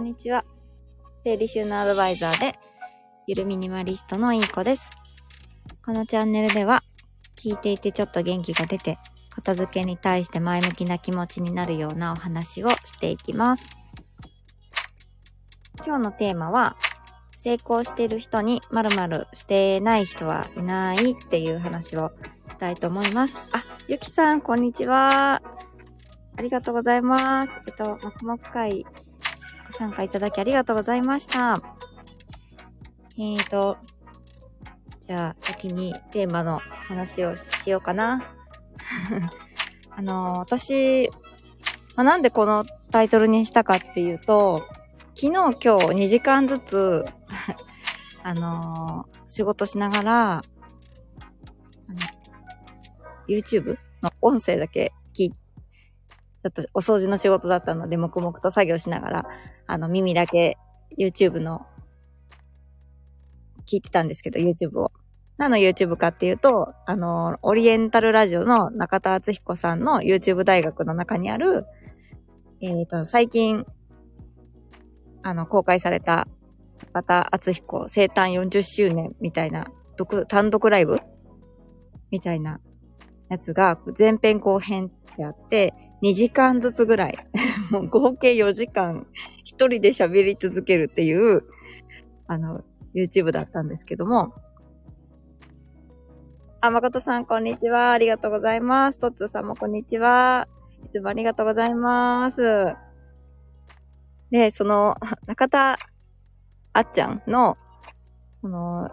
んにちは。整理収納アドバイザーで、ゆるミニマリストのいい子です。このチャンネルでは、聞いていてちょっと元気が出て、片付けに対して前向きな気持ちになるようなお話をしていきます。今日のテーマは、成功してる人に〇〇してない人はいないっていう話をしたいと思います。あ、ゆきさん、こんにちは。ありがとうございます。えっと、黙々会ご参加いただきありがとうございました。えーと、じゃあ先にテーマの話をしようかな。あの、私、まあ、なんでこのタイトルにしたかっていうと、昨日今日2時間ずつ、あの仕事しながら、あの YouTube の音声だけちょっとお掃除の仕事だったので、黙々と作業しながら、あの、耳だけ YouTube の、聞いてたんですけど、YouTube を。何の YouTube かっていうと、あの、オリエンタルラジオの中田敦彦さんの YouTube 大学の中にある、えっ、と、最近、あの、公開された中田敦彦生誕40周年みたいな、独単独ライブ？みたいなやつが前編後編ってあって、2時間ずつぐらい、もう合計4時間一人で喋り続けるっていう、あの、YouTube だったんですけども。あ、誠さん、こんにちは。ありがとうございます。トッツーさんもこんにちは。いつもありがとうございます。で、その、中田あっちゃんの、その、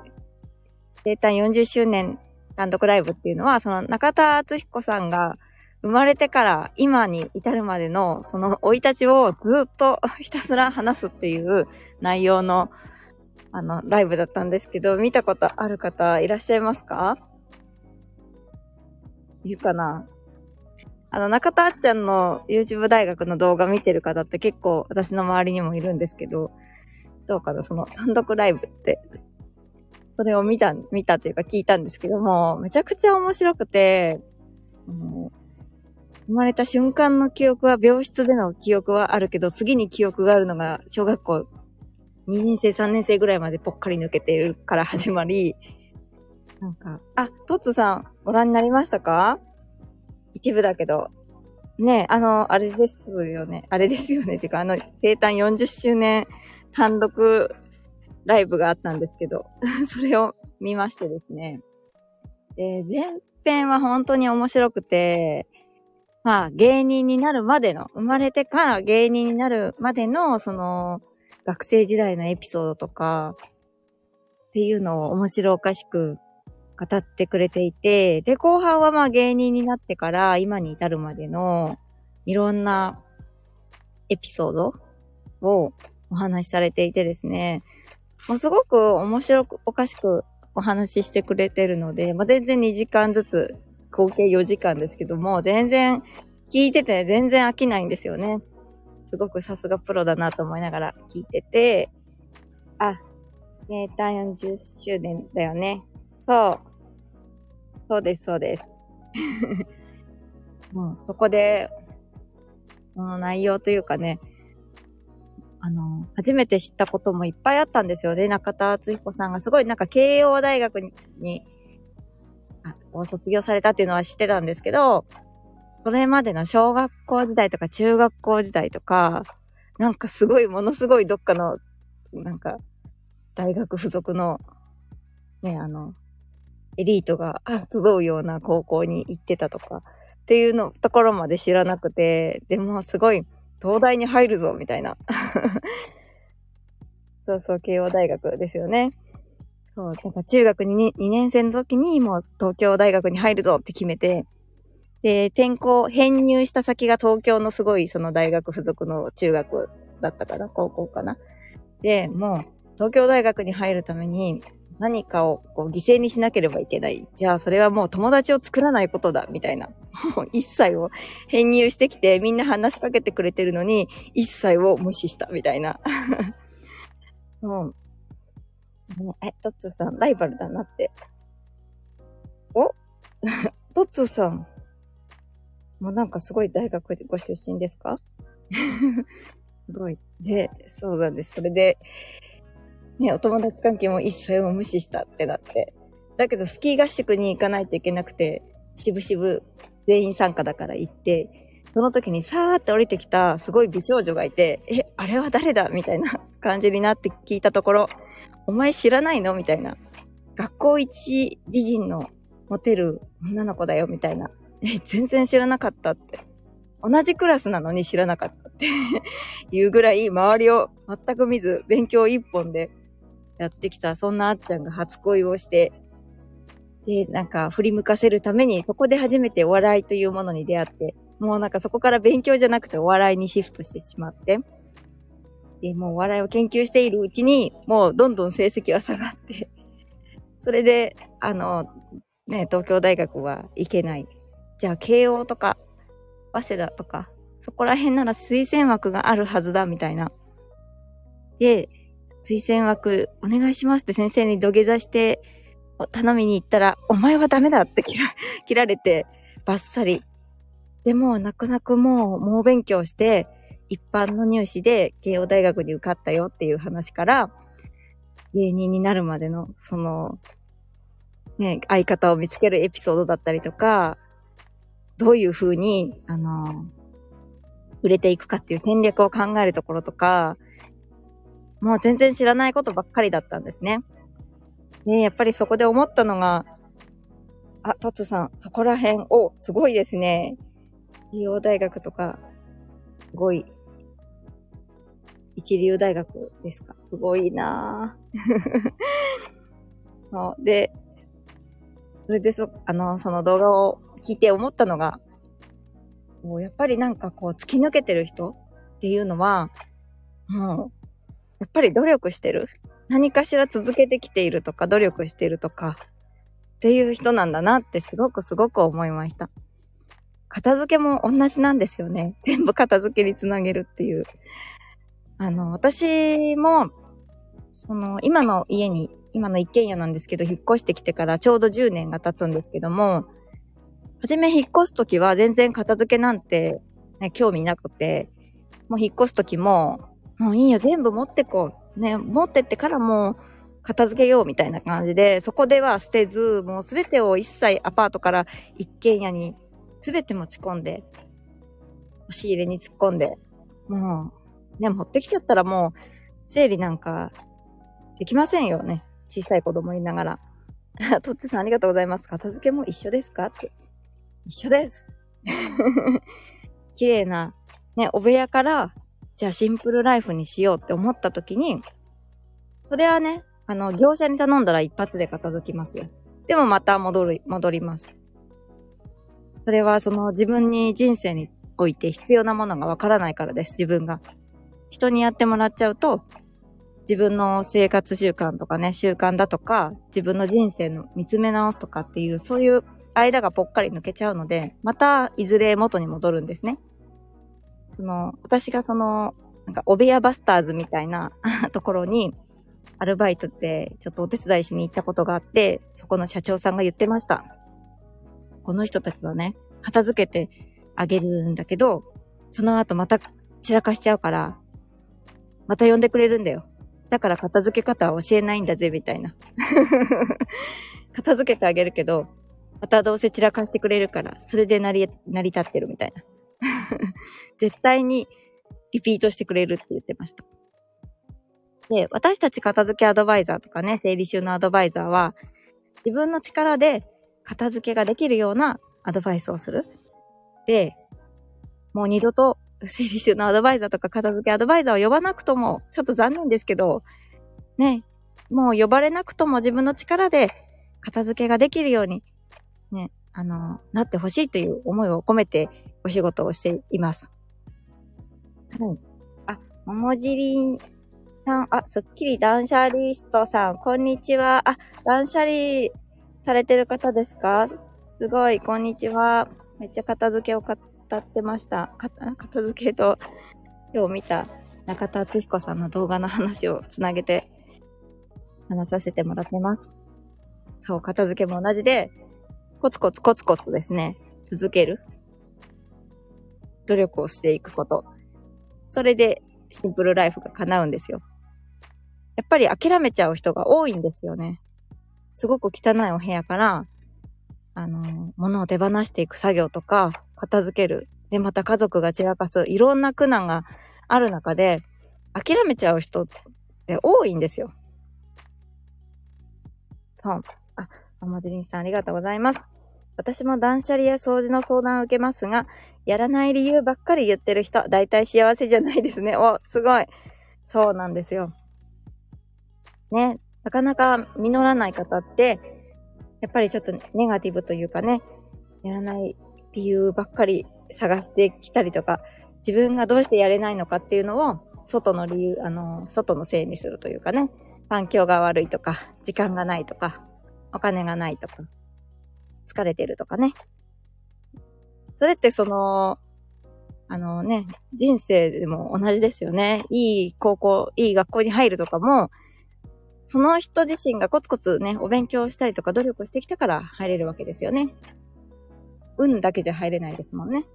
生誕40周年単独ライブっていうのは、その中田敦彦さんが生まれてから今に至るまでのその生い立ちをずっとひたすら話すっていう内容のあのライブだったんですけど、見たことある方いらっしゃいますか？いるかな？あの、中田あっちゃんの YouTube 大学の動画見てる方って結構私の周りにもいるんですけど、どうかな？その単独ライブって。それを見た、見たというか聞いたんですけども、めちゃくちゃ面白くて、うん生まれた瞬間の記憶は、病室での記憶はあるけど、次に記憶があるのが、小学校2年生、3年生ぐらいまでぽっかり抜けているから始まり、なんか、あ、トッツさん、ご覧になりましたか？一部だけど。ね、あの、あれですよね。あれですよね。てか、あの、生誕40周年単独ライブがあったんですけど、それを見ましてですね。で、前編は本当に面白くて、まあ芸人になるまでの、生まれてから芸人になるまでの、その、学生時代のエピソードとか、っていうのを面白おかしく語ってくれていて、で、後半はまあ芸人になってから今に至るまでの、いろんなエピソードをお話しされていてですね、もうすごく面白く、おかしくお話ししてくれてるので、まあ、全然2時間ずつ、合計4時間ですけども、全然聞いてて全然飽きないんですよね。すごくさすがプロだなと思いながら聞いてて、あ、生誕40周年だよね。そう。そうです、そうです。もうそこで、その内容というかね、あの、初めて知ったこともいっぱいあったんですよね。中田敦彦さんがすごいなんか慶応大学に、を卒業されたっていうのは知ってたんですけど、それまでの小学校時代とか中学校時代とか、なんかすごい、ものすごいどっかの、なんか、大学付属の、ね、あの、エリートが集うような高校に行ってたとか、っていうの、ところまで知らなくて、でもすごい、東大に入るぞ、みたいな。そうそう、慶応大学ですよね。そう、なんか中学 2, 2年生の時にもう東京大学に入るぞって決めて、で、転校、編入した先が東京のすごいその大学付属の中学だったかな、高校かな。で、もう東京大学に入るために何かをこう犠牲にしなければいけない。じゃあそれはもう友達を作らないことだ、みたいな。もう一切を編入してきてみんな話しかけてくれてるのに一切を無視した、みたいな。もう、ねえ、トッツーさん、ライバルだなって。お？トッツーさん。もうなんかすごい大学でご出身ですか？す ごい。で、そうなんです。それで、ね、お友達関係も一切を無視したってなって。だけど、スキー合宿に行かないといけなくて、しぶしぶ全員参加だから行って、その時にさーって降りてきたすごい美少女がいて、え、あれは誰だ？みたいな感じになって聞いたところ、お前知らないの？みたいな。学校一美人のモテる女の子だよみたいな。え、全然知らなかったって。同じクラスなのに知らなかったって いうぐらい周りを全く見ず勉強一本でやってきた、そんなあっちゃんが初恋をして、で、なんか振り向かせるためにそこで初めてお笑いというものに出会って、もうなんかそこから勉強じゃなくてお笑いにシフトしてしまって、で、もう笑いを研究しているうちに、もうどんどん成績は下がって それで、あの、ね、東京大学は行けない。じゃあ、慶応とか、早稲田とか、そこら辺なら推薦枠があるはずだ、みたいな。で、推薦枠お願いしますって先生に土下座して頼みに行ったら、お前はダメだって切ら切られて、バッサリ。でも、泣く泣くもう猛勉強して、一般の入試で慶応大学に受かったよっていう話から、芸人になるまでの、その、ね、相方を見つけるエピソードだったりとか、どういう風に、あの、売れていくかっていう戦略を考えるところとか、もう全然知らないことばっかりだったんですね。で、やっぱりそこで思ったのが、あ、トツさん、そこら辺、お、すごいですね。医療大学とか、すごい、一流大学ですか？すごいな ぁで、それでそ、あの、その動画を聞いて思ったのが、こうやっぱりなんかこう突き抜けてる人っていうのは、もう、やっぱり努力してる。何かしら続けてきているとか、努力してるとか、っていう人なんだなってすごくすごく思いました。片付けも同じなんですよね。全部片付けにつなげるっていう。あの、私も、その、今の家に、今の一軒家なんですけど、引っ越してきてからちょうど10年が経つんですけども、はじめ引っ越すときは全然片付けなんて、ね、興味なくて、もう引っ越すときも、もういいよ、全部持ってこう。ね、持ってってからもう片付けようみたいな感じで、そこでは捨てず、もうすべてを一切アパートから一軒家にすべて持ち込んで、押し入れに突っ込んで、もう、ね、持ってきちゃったらもう、整理なんか、できませんよね。小さい子供いながら。とっちさんありがとうございます。片付けも一緒ですか？って。一緒です。綺麗な、ね、お部屋から、じゃあシンプルライフにしようって思った時に、それはね、あの、業者に頼んだら一発で片付きますよ。でもまた戻る、戻ります。それはその自分に人生において必要なものがわからないからです、自分が。人にやってもらっちゃうと、自分の生活習慣とかね、習慣だとか、自分の人生の見つめ直すとかっていう、そういう間がぽっかり抜けちゃうので、またいずれ元に戻るんですね。その、私がその、なんか、お部屋バスターズみたいな ところに、アルバイトってちょっとお手伝いしに行ったことがあって、そこの社長さんが言ってました。この人たちはね、片付けてあげるんだけど、その後また散らかしちゃうから、また呼んでくれるんだよ。だから片付け方は教えないんだぜ、みたいな。片付けてあげるけど、またどうせ散らかしてくれるから、それで成り、成り立ってるみたいな。絶対にリピートしてくれるって言ってました。で、私たち片付けアドバイザーとかね、整理収納アドバイザーは、自分の力で片付けができるようなアドバイスをする。で、もう二度と整理収納アドバイザーとか片付けアドバイザーを呼ばなくとも、ちょっと残念ですけど、ね、もう呼ばれなくとも自分の力で片付けができるようにね、あの、なってほしいという思いを込めてお仕事をしています。はい。あ、ももじりんさん、あ、すっきり断捨リストさん、こんにちは。あ、断捨離されてる方ですか？すごい、こんにちは。めっちゃ片付けを語ってました。片付けと、今日見た中田敦彦さんの動画の話をつなげて話させてもらってます。そう、片付けも同じで、コツコツコツコツですね、続ける。努力をしていくこと。それでシンプルライフが叶うんですよ。やっぱり諦めちゃう人が多いんですよね。すごく汚いお部屋から、あの、物を手放していく作業とか、片付ける。で、また家族が散らかす。いろんな苦難がある中で、諦めちゃう人って多いんですよ。そう。あ、あまじりんさんありがとうございます。私も断捨離や掃除の相談を受けますが、やらない理由ばっかり言ってる人、大体幸せじゃないですね。お、すごい。そうなんですよ。ね、なかなか実らない方って、やっぱりちょっとネガティブというかね、やらない理由ばっかり探してきたりとか、自分がどうしてやれないのかっていうのを、外の理由、あの、外のせいにするというかね、環境が悪いとか、時間がないとか、お金がないとか、疲れてるとかね。それってその、あのね、人生でも同じですよね。いい高校、いい学校に入るとかも、その人自身がコツコツね、お勉強したりとか努力してきたから入れるわけですよね。運だけじゃ入れないですもんね。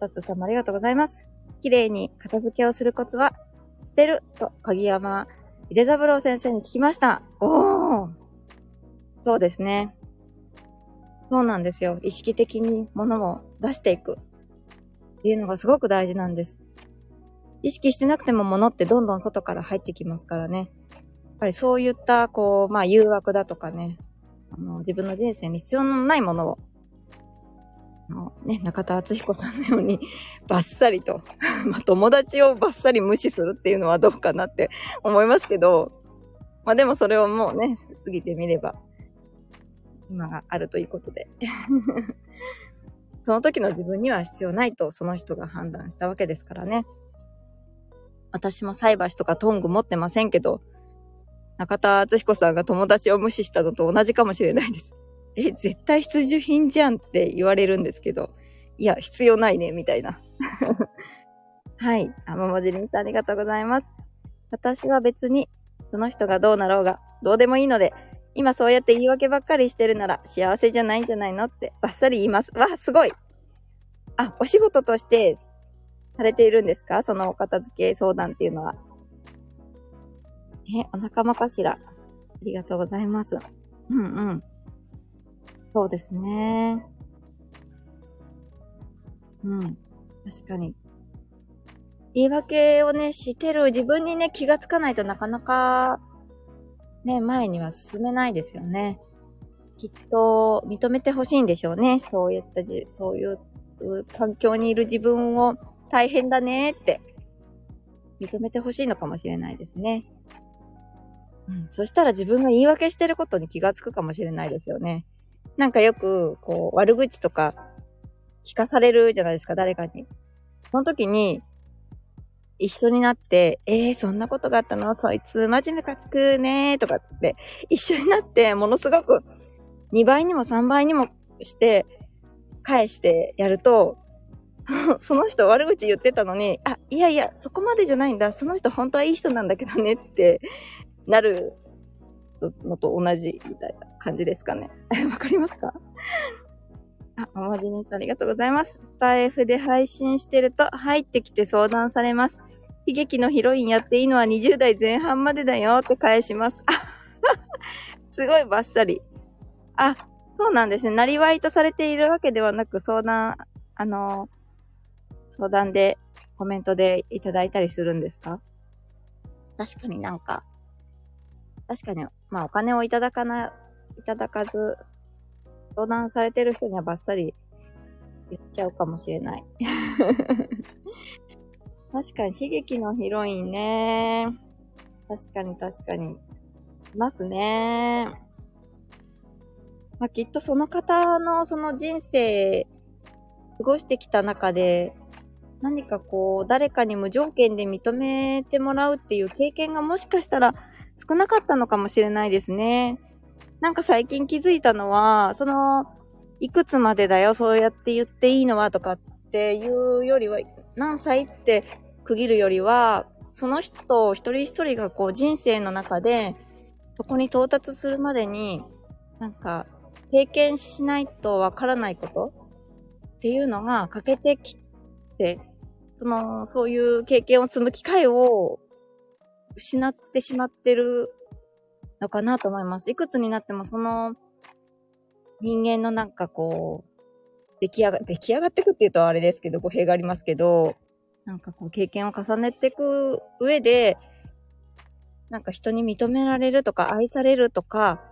タツさんもありがとうございます。綺麗に片付けをするコツは、捨てると、鍵山井出三郎先生に聞きました。おーそうですね。そうなんですよ。意識的に物を出していく。っていうのがすごく大事なんです。意識してなくても物ってどんどん外から入ってきますからね。ぱりそういった、こう、まあ、誘惑だとかね、あの、自分の人生に必要のないものを、あのね、中田敦彦さんのように、バッサリと まあ、友達をバッサリ無視するっていうのはどうかなって 思いますけど、まあでもそれをもうね、過ぎてみれば、今があるということでその時の自分には必要ないとその人が判断したわけですからね。私も菜箸とかトング持ってませんけど、中田敦彦さんが友達を無視したのと同じかもしれないです。え、絶対必需品じゃんって言われるんですけど、いや、必要ないね、みたいな。はい。あ、ままじりんさんありがとうございます。私は別に、その人がどうなろうが、どうでもいいので、今そうやって言い訳ばっかりしてるなら幸せじゃないんじゃないのってバッサリ言います。わ、すごいあ、お仕事としてされているんですか？そのお片付け相談っていうのは。え、お仲間かしら。ありがとうございます。うんうん。そうですね。うん。確かに。言い訳をね、してる自分にね、気がつかないとなかなか、ね、前には進めないですよね。きっと、認めてほしいんでしょうね。そういったじ、そういう環境にいる自分を大変だねって、認めてほしいのかもしれないですね。そしたら自分が言い訳してることに気がつくかもしれないですよね。なんかよく、こう、悪口とか聞かされるじゃないですか、誰かに。その時に、一緒になって、えー、そんなことがあったの？そいつ真面目かつくねーとかって、一緒になって、ものすごく2倍にも3倍にもして、返してやると、その人悪口言ってたのに、あ、いやいや、そこまでじゃないんだ。その人本当はいい人なんだけどねってなるのと同じみたいな感じですかね。わかりますか？あ、おまじにさんありがとうございます。スタイフで配信してると入ってきて相談されます。悲劇のヒロインやっていいのは20代前半までだよって返します。あ すごいバッサリ。あ、そうなんですね。なりわいとされているわけではなく相談、あの、相談でコメントでいただいたりするんですか？確かになんか、確かに、まあお金をいただかな、いただかず、相談されてる人にはバッサリ言っちゃうかもしれない。確かに悲劇のヒロインね。確かに確かに。いますね。まあ、きっとその方のその人生、過ごしてきた中で、何かこう、誰かに無条件で認めてもらうっていう経験がもしかしたら少なかったのかもしれないですね。なんか最近気づいたのは、その、いくつまでだよ、そうやって言っていいのはとかっていうよりは、何歳って区切るよりは、その人一人一人がこう人生の中で、そこに到達するまでに、なんか、経験しないとわからないことっていうのが欠けてきて、その、そういう経験を積む機会を失ってしまってるのかなと思います。いくつになってもその人間のなんかこう、出来上が、出来上がってくって言うとあれですけど、語弊がありますけど、なんかこう経験を重ねていく上で、なんか人に認められるとか愛されるとか、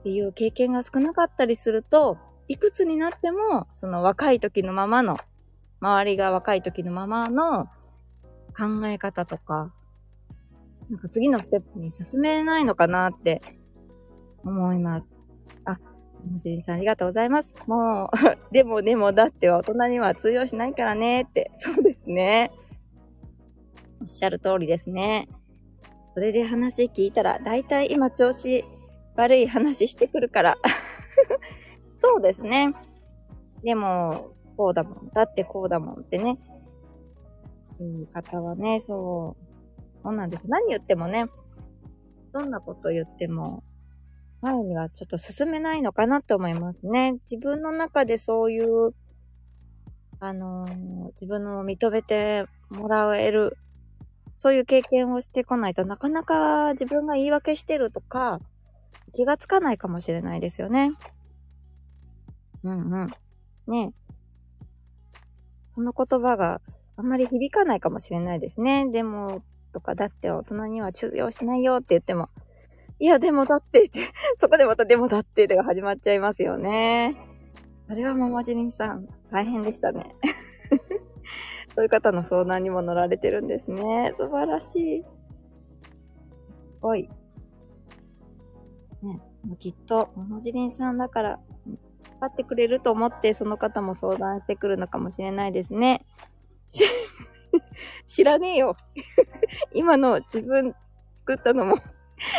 っていう経験が少なかったりすると、いくつになっても、その若い時のままの、周りが若い時のままの考え方とか、なんか次のステップに進めないのかなって思います。あ、もじりさんありがとうございます。もう、でもでもだって大人には通用しないからねって。そうですね。おっしゃる通りですね。それで話聞いたら、だいたい今調子悪い話してくるから。そうですね。でも、こうだもん。だってこうだもんってね。いう方はね、そう。そうなんです。何言ってもね、どんなこと言っても、前にはちょっと進めないのかなって思いますね。自分の中でそういう、あのー、自分の認めてもらえる、そういう経験をしてこないとなかなか自分が言い訳してるとか、気がつかないかもしれないですよね。うんうん。ねその言葉があんまり響かないかもしれないですね。でも、とか、だって大人には通用しないよって言っても、いや、でもだってって、そこでまたでもだってでが始まっちゃいますよね。それはママジニさん、大変でしたね。そういう方の相談にも乗られてるんですね。素晴らしい。すごい。ね、きっと、ママジリンさんだから、分かってくれると思って、その方も相談してくるのかもしれないですね。知らねえよ。今の自分作ったのも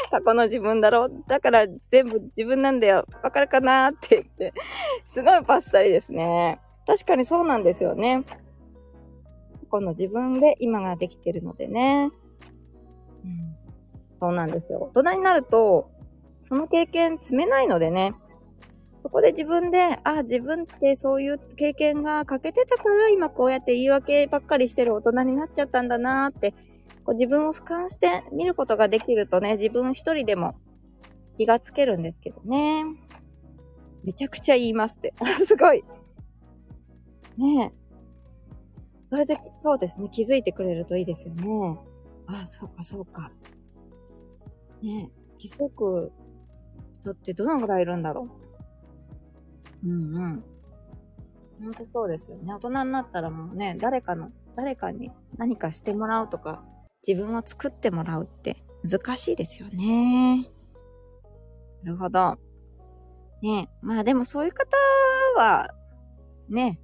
過去の自分だろだから全部自分なんだよ。わかるかなって言って。すごいバッサリですね。確かにそうなんですよね。過去の自分で今ができてるのでね。うん、そうなんですよ。大人になると、その経験積めないのでね。そこで自分で、あ、自分ってそういう経験が欠けてたから今こうやって言い訳ばっかりしてる大人になっちゃったんだなーって、こう自分を俯瞰して見ることができるとね、自分一人でも気がつけるんですけどね。めちゃくちゃ言いますって。すごい。ねえ。それで、そうですね。気づいてくれるといいですよね。ああ、そうか、そうか。ねえ。気づく人ってどのぐらいいるんだろう。うんうん。ほんとそうですよね。大人になったらもうね、誰かの、誰かに何かしてもらうとか、自分を作ってもらうって難しいですよね。なるほど。ねまあでもそういう方は、ね、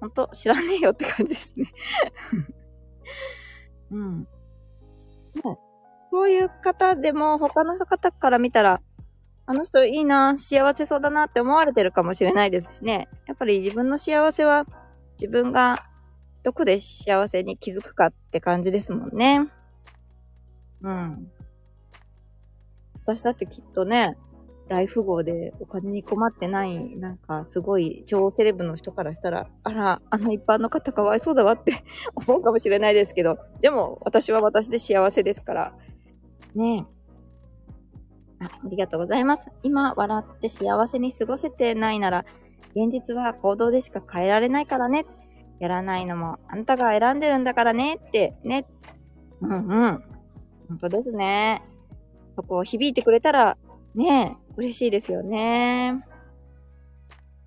ほんと知らねえよって感じですね。うん。ねそういう方でも他の方から見たら、あの人いいな、幸せそうだなって思われてるかもしれないですしね。やっぱり自分の幸せは自分がどこで幸せに気づくかって感じですもんね。うん。私だってきっとね、大富豪でお金に困ってない、なんかすごい超セレブの人からしたら、あら、あの一般の方かわいそうだわって思うかもしれないですけど、でも私は私で幸せですから、ね。あありがとうございます。今、笑って幸せに過ごせてないなら、現実は行動でしか変えられないからね。やらないのも、あんたが選んでるんだからねって、ね。うんうん。本当ですね。そこを響いてくれたら、ね嬉しいですよね。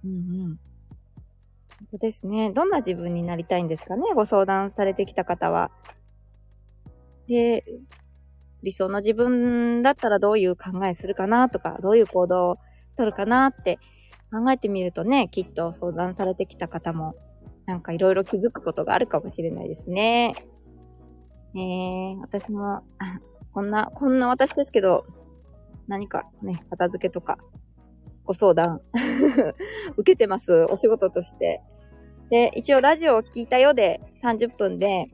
うんうん。本当ですね。どんな自分になりたいんですかねご相談されてきた方は。で、理想の自分だったらどういう考えするかなとか、どういう行動を取るかなって考えてみるとね、きっと相談されてきた方も、なんかいろいろ気づくことがあるかもしれないですね。えー、私も、こんな、こんな私ですけど、何かね、片付けとか、ご相談 受けてます。お仕事として。で、一応ラジオを聞いたようで30分で、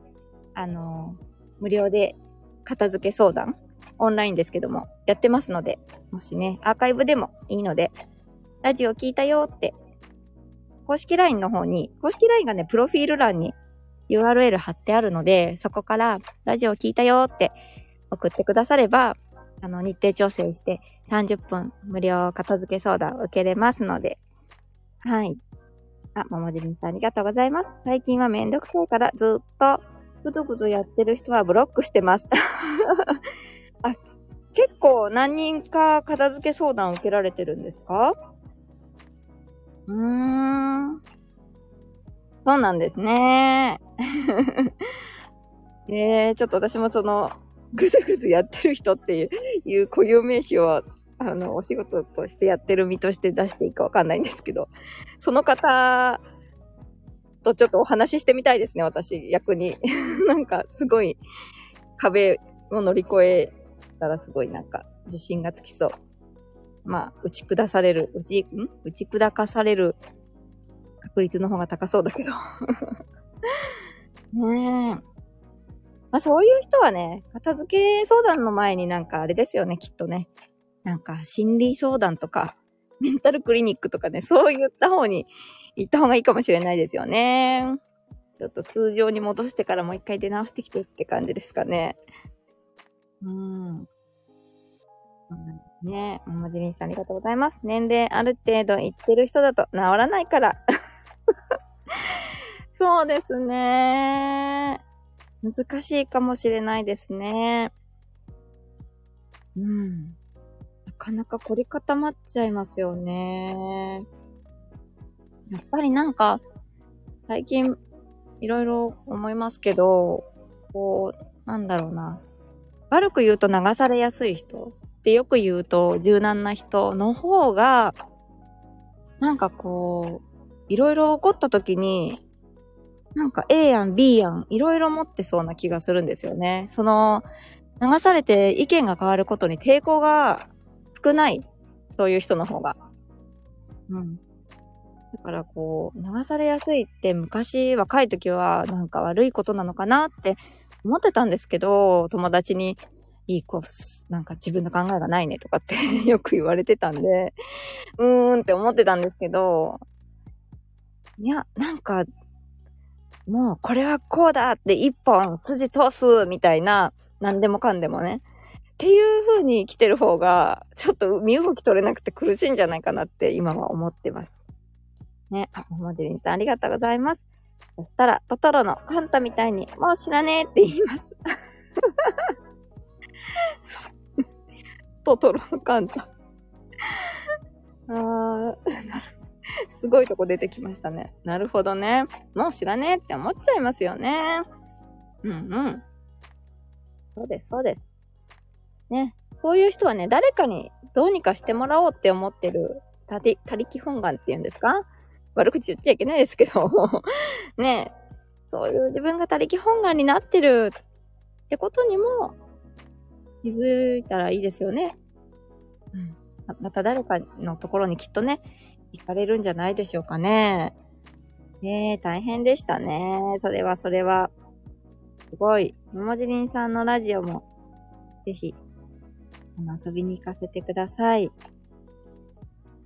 あのー、無料で片付け相談、オンラインですけども、やってますので、もしね、アーカイブでもいいので、ラジオ聞いたよって、公式 LINE の方に、公式 LINE がね、プロフィール欄に URL 貼ってあるので、そこからラジオ聞いたよって送ってくだされば、あの、日程調整して30分無料片付け相談受けれますので、はい。あ、ももじりんさんありがとうございます。最近はめんどくさいからずっとぐずぐずやってる人はブロックしてます。あ、結構何人か片付け相談を受けられてるんですか？うーん。そうなんですね。えー、ちょっと私もその、ぐずぐずやってる人っていういう固有名詞を、あの、お仕事としてやってる身として出していいかわかんないんですけど、その方とちょっとお話ししてみたいですね、私、逆に。なんか、すごい、壁を乗り越えたらすごいなんか、自信がつきそう。まあ、打ち下される、打ち、ん？打ち砕かされる確率の方が高そうだけど。ねえ。まあそういう人はね、片付け相談の前になんかあれですよね、きっとね。なんか心理相談とか、メンタルクリニックとかね、そういった方に行った方がいいかもしれないですよね。ちょっと通常に戻してからもう一回出直してきてって感じですかね。うん。ねえ、マジリンさんありがとうございます。年齢ある程度いってる人だと治らないから。そうですね。難しいかもしれないですね。うん。なかなか凝り固まっちゃいますよね。やっぱりなんか、最近、いろいろ思いますけど、こう、なんだろうな。悪く言うと流されやすい人ってよく言うと柔軟な人の方が、なんかこう、いろいろ起こった時に、なんか A やん B やん、いろいろ持ってそうな気がするんですよね。その、流されて意見が変わることに抵抗が少ない。そういう人の方が。うん。だからこう、流されやすいって昔若い時はなんか悪いことなのかなって思ってたんですけど、友達に、いい子、なんか自分の考えがないねとかって よく言われてたんで、うーんって思ってたんですけど、いや、なんかもうこれはこうだって一本筋通すみたいな、何でもかんでもね。っていう風に来てる方が、ちょっと身動き取れなくて苦しいんじゃないかなって今は思ってます。ね、あ、ももじりんさんありがとうございます。そしたら、トトロのカンタみたいに、もう知らねえって言います。トトロのカンタ。あー、すごいとこ出てきましたね。なるほどね。もう知らねえって思っちゃいますよね。うんうん。そうです、そうです。ね。そういう人はね、誰かにどうにかしてもらおうって思ってる、たり、他力本願って言うんですか悪口言っちゃいけないですけど ねそういう自分が他力本願になってるってことにも気づいたらいいですよね。うん。また誰かのところにきっとね、行かれるんじゃないでしょうかね。ねえ、大変でしたね。それはそれは。すごい。ももじりんさんのラジオも、ぜひ、遊びに行かせてください。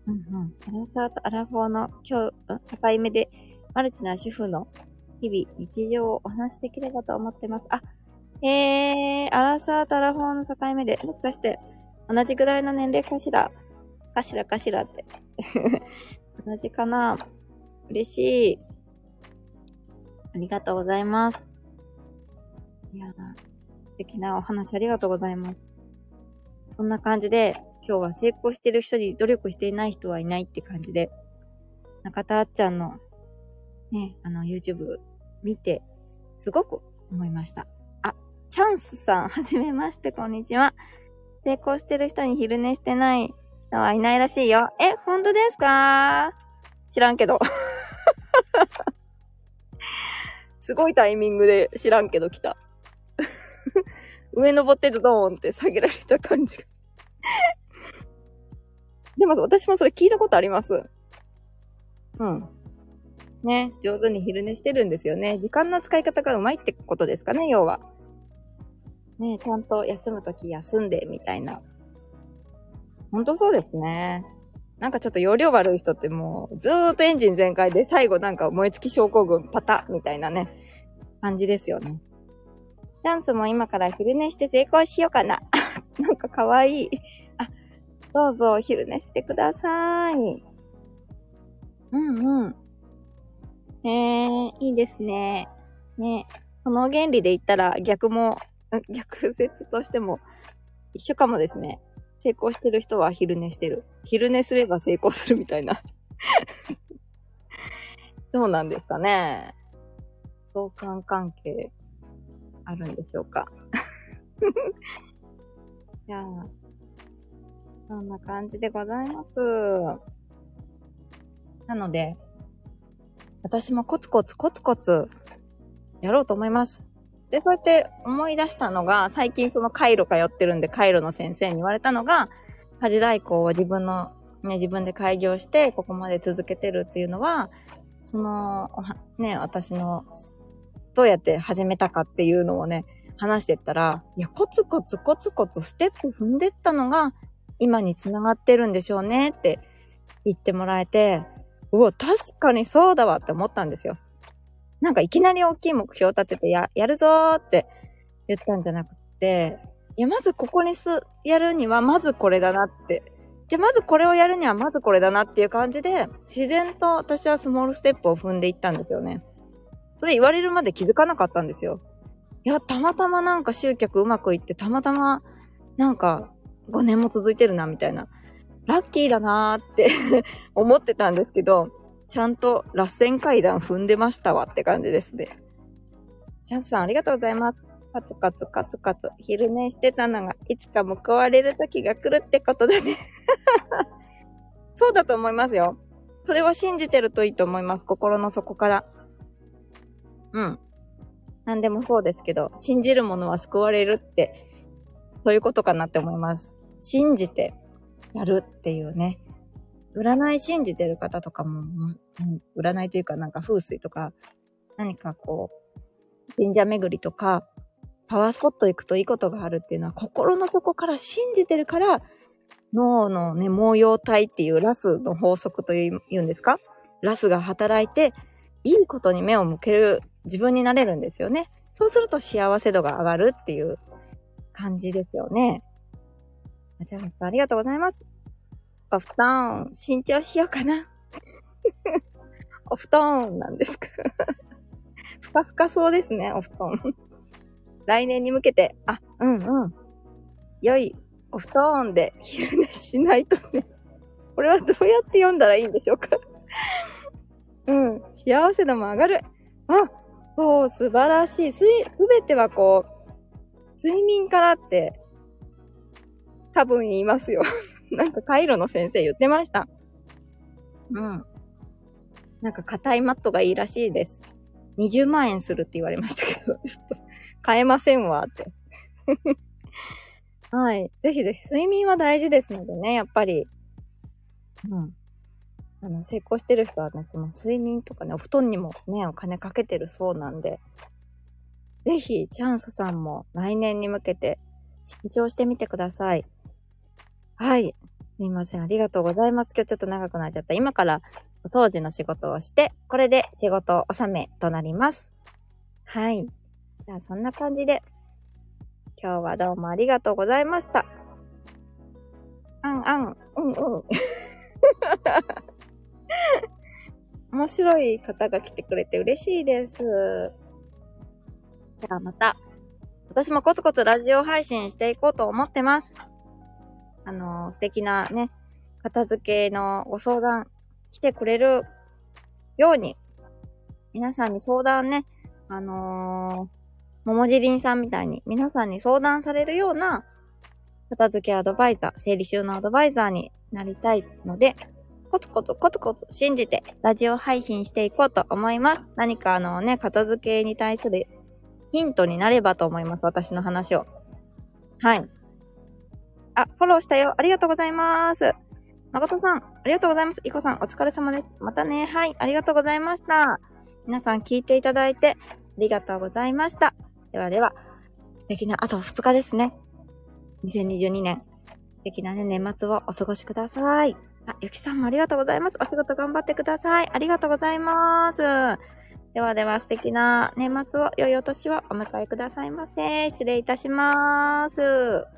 うんうん。アラサーとアラフォーの今日、境目で、マルチな主婦の日々、日常をお話しできればと思ってます。あ、えー、アラサーとアラフォーの境目で、もしかして、同じぐらいの年齢かしら？かしらかしらって。同じかな？嬉しい。ありがとうございます。いや、素敵なお話ありがとうございます。そんな感じで、今日は成功してる人に努力していない人はいないって感じで、中田あっちゃんのね、あの YouTube 見て、すごく思いました。あ、チャンスさん、はじめまして、こんにちは。成功してる人に昼寝してない人はいないらしいよ。え、本当ですか？知らんけど。すごいタイミングで知らんけど来た。上登ってドーンって下げられた感じがでも私もそれ聞いたことあります。うん。ね、上手に昼寝してるんですよね。時間の使い方がうまいってことですかね、要は。ね、ちゃんと休むとき休んで、みたいなほんとそうですね。なんかちょっと容量悪い人ってもうずーっとエンジン全開で最後なんか燃え尽き症候群パタみたいなね。感じですよね。チャンスも今から昼寝して成功しようかな。なんかかわいい。どうぞ昼寝してください。うんうん。えー、いいですね。ね。その原理で言ったら逆も、逆説としても一緒かもですね。成功してる人は昼寝してる。昼寝すれば成功するみたいな どうなんですかね。相関関係あるんでしょうか。じゃあ、そんな感じでございます。なので、私もコツコツコツコツやろうと思います。で、そうやって思い出したのが、最近その回路通ってるんで、回路の先生に言われたのが、家事代行を自分の、ね、自分で開業して、ここまで続けてるっていうのは、その、ね、私の、どうやって始めたかっていうのをね、話してったら、いや、コツコツコツコツステップ踏んでったのが、今につながってるんでしょうねって言ってもらえて、うわ、確かにそうだわって思ったんですよ。なんかいきなり大きい目標を立ててや、やるぞーって言ったんじゃなくて、いや、まずここにす、やるには、まずこれだなって。じゃ、まずこれをやるには、まずこれだなっていう感じで、自然と私はスモールステップを踏んでいったんですよね。それ言われるまで気づかなかったんですよ。いや、たまたまなんか集客うまくいって、たまたまなんか5年も続いてるな、みたいな。ラッキーだなーって 思ってたんですけど、ちゃんと螺旋階段踏んでましたわって感じですね。チャンスさんありがとうございます。カツカツカツカツ。昼寝してたのが、いつか報われる時が来るってことだね そうだと思いますよ。それは信じてるといいと思います。心の底から。うん。何でもそうですけど、信じるものは救われるって、そういうことかなって思います。信じてやるっていうね。占い信じてる方とかも、占いというかなんか風水とか、何かこう、神社巡りとか、パワースポット行くといいことがあるっていうのは心の底から信じてるから、脳のね、毛様体っていうラスの法則というんですか？ラスが働いて、いいことに目を向ける自分になれるんですよね。そうすると幸せ度が上がるっていう感じですよね。あちゃんさんありがとうございます。お布団、新調しようかな。お布団なんですか ふかふかそうですね、お布団。来年に向けて、あ、うんうん。良いお布団で昼寝しないとね。これはどうやって読んだらいいんでしょうか うん。幸せ度も上がる。あ、そう、素晴らしい。す、すべてはこう、睡眠からって、多分言いますよ。なんかカイロの先生言ってました。うん。なんか硬いマットがいいらしいです。20万円するって言われましたけど、ちょっと買えませんわって。はい。ぜひぜひ、睡眠は大事ですのでね、やっぱり。うん。あの、成功してる人はね、その睡眠とかね、お布団にもね、お金かけてるそうなんで、ぜひ、チャンスさんも来年に向けて、慎重してみてください。はい。すいません。ありがとうございます。今日ちょっと長くなっちゃった。今からお掃除の仕事をして、これで仕事納めとなります。はい。じゃあそんな感じで、今日はどうもありがとうございました。あんあん、うんうん。面白い方が来てくれて嬉しいです。じゃあまた、私もコツコツラジオ配信していこうと思ってます。あの、素敵なね、片付けのご相談来てくれるように、皆さんに相談ね、あのー、桃尻りさんみたいに皆さんに相談されるような片付けアドバイザー、整理収納アドバイザーになりたいので、コツコツコツコツ信じてラジオ配信していこうと思います。何かあのね、片付けに対するヒントになればと思います。私の話を。はい。あ、フォローしたよ。ありがとうございます。誠さん、ありがとうございます。いこさん、お疲れ様です。またね。はい、ありがとうございました。皆さん聞いていただいて、ありがとうございました。ではでは、素敵なあと2日ですね。2022年、素敵なね、年末をお過ごしください。あ、ゆきさんもありがとうございます。お仕事頑張ってください。ありがとうございます。ではでは素敵な年末を、良いお年をお迎えくださいませ。失礼いたします。